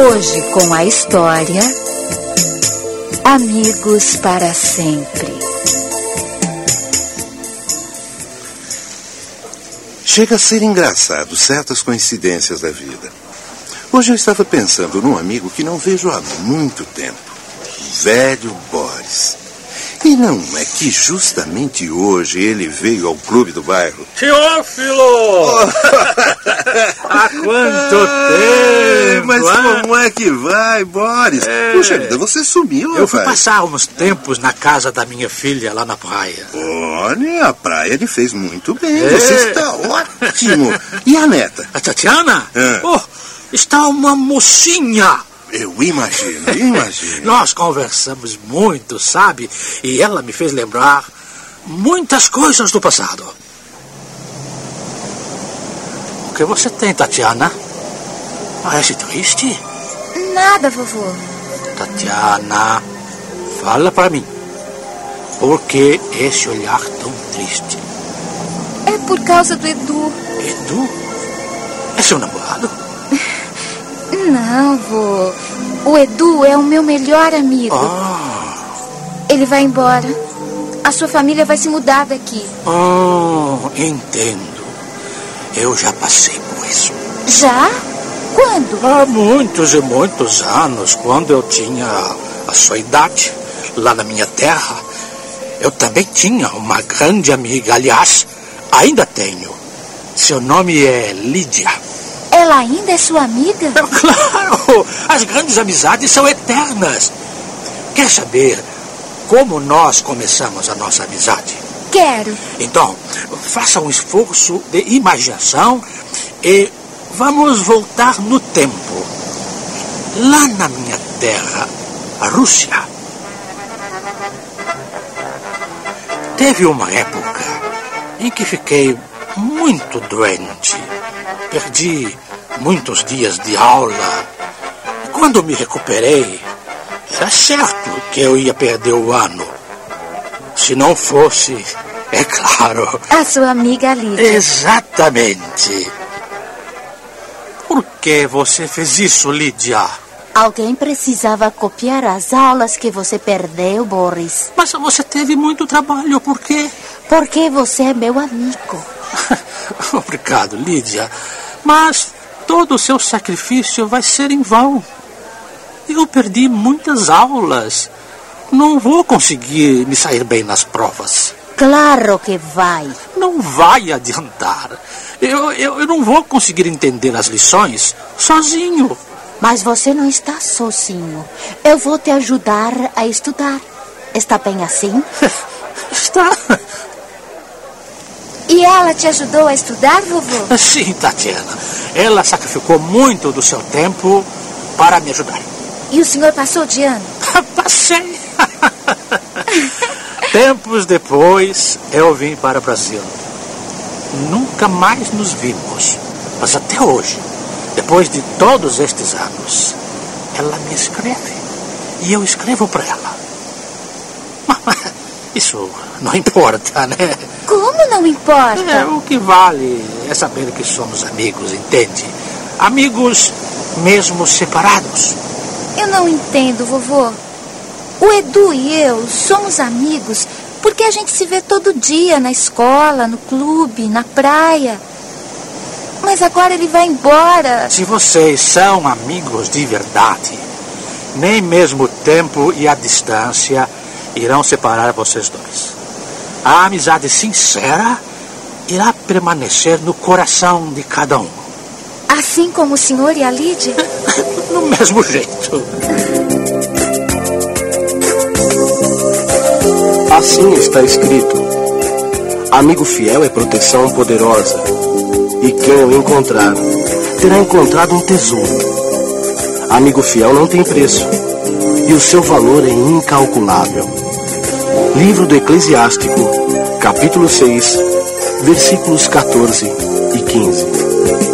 Hoje com a história Amigos para sempre. Chega a ser engraçado certas coincidências da vida. Hoje eu estava pensando num amigo que não vejo há muito tempo. O velho Boris. E não é que justamente hoje ele veio ao clube do bairro. Teófilo! Há quanto tempo! Mas ah? como é que vai, Boris? É. Puxa vida, você sumiu, Eu fui passar uns tempos na casa da minha filha lá na praia. Olha, a praia lhe fez muito bem. É. Você está ótimo. E a neta? A Tatiana? É. Oh, está uma mocinha! Eu imagino, imagino. Nós conversamos muito, sabe? E ela me fez lembrar muitas coisas do passado. O que você tem, Tatiana? Parece triste? Nada, vovô. Tatiana, fala para mim. Por que esse olhar tão triste? É por causa do Edu. Edu? É seu namorado? Não, vô. O Edu é o meu melhor amigo. Ah, Ele vai embora. A sua família vai se mudar daqui. oh, entendo. Eu já passei por isso. Já? Quando? Há muitos e muitos anos, quando eu tinha a sua idade, lá na minha terra, eu também tinha uma grande amiga. Aliás, ainda tenho. Seu nome é Lídia. Ela ainda é sua amiga? Claro! As grandes amizades são eternas. Quer saber como nós começamos a nossa amizade? Quero. Então, faça um esforço de imaginação e vamos voltar no tempo. Lá na minha terra, a Rússia. Teve uma época em que fiquei muito doente. Perdi muitos dias de aula. E quando me recuperei, era certo que eu ia perder o ano. Se não fosse, é claro. A sua amiga Lídia. Exatamente. Por que você fez isso, Lídia? Alguém precisava copiar as aulas que você perdeu, Boris. Mas você teve muito trabalho, por quê? Porque você é meu amigo. Obrigado, Lídia. Mas todo o seu sacrifício vai ser em vão. Eu perdi muitas aulas. Não vou conseguir me sair bem nas provas. Claro que vai. Não vai adiantar. Eu, eu, eu não vou conseguir entender as lições sozinho. Mas você não está sozinho. Eu vou te ajudar a estudar. Está bem assim? Está. E ela te ajudou a estudar, vovô? Sim, Tatiana. Ela sacrificou muito do seu tempo para me ajudar. E o senhor passou de ano? Passei. Tempos depois, eu vim para o Brasil. Nunca mais nos vimos. Mas até hoje, depois de todos estes anos, ela me escreve. E eu escrevo para ela. Isso não importa, né? Como não importa? É, o que vale é saber que somos amigos, entende? Amigos mesmo separados. Eu não entendo, vovô. O Edu e eu somos amigos porque a gente se vê todo dia na escola, no clube, na praia. Mas agora ele vai embora. Se vocês são amigos de verdade, nem mesmo o tempo e a distância irão separar vocês dois. A amizade sincera irá permanecer no coração de cada um. Assim como o senhor e a Lídia? No mesmo jeito. Assim está escrito: Amigo fiel é proteção poderosa, e quem o encontrar terá encontrado um tesouro. Amigo fiel não tem preço, e o seu valor é incalculável. Livro do Eclesiástico, capítulo 6, versículos 14 e 15.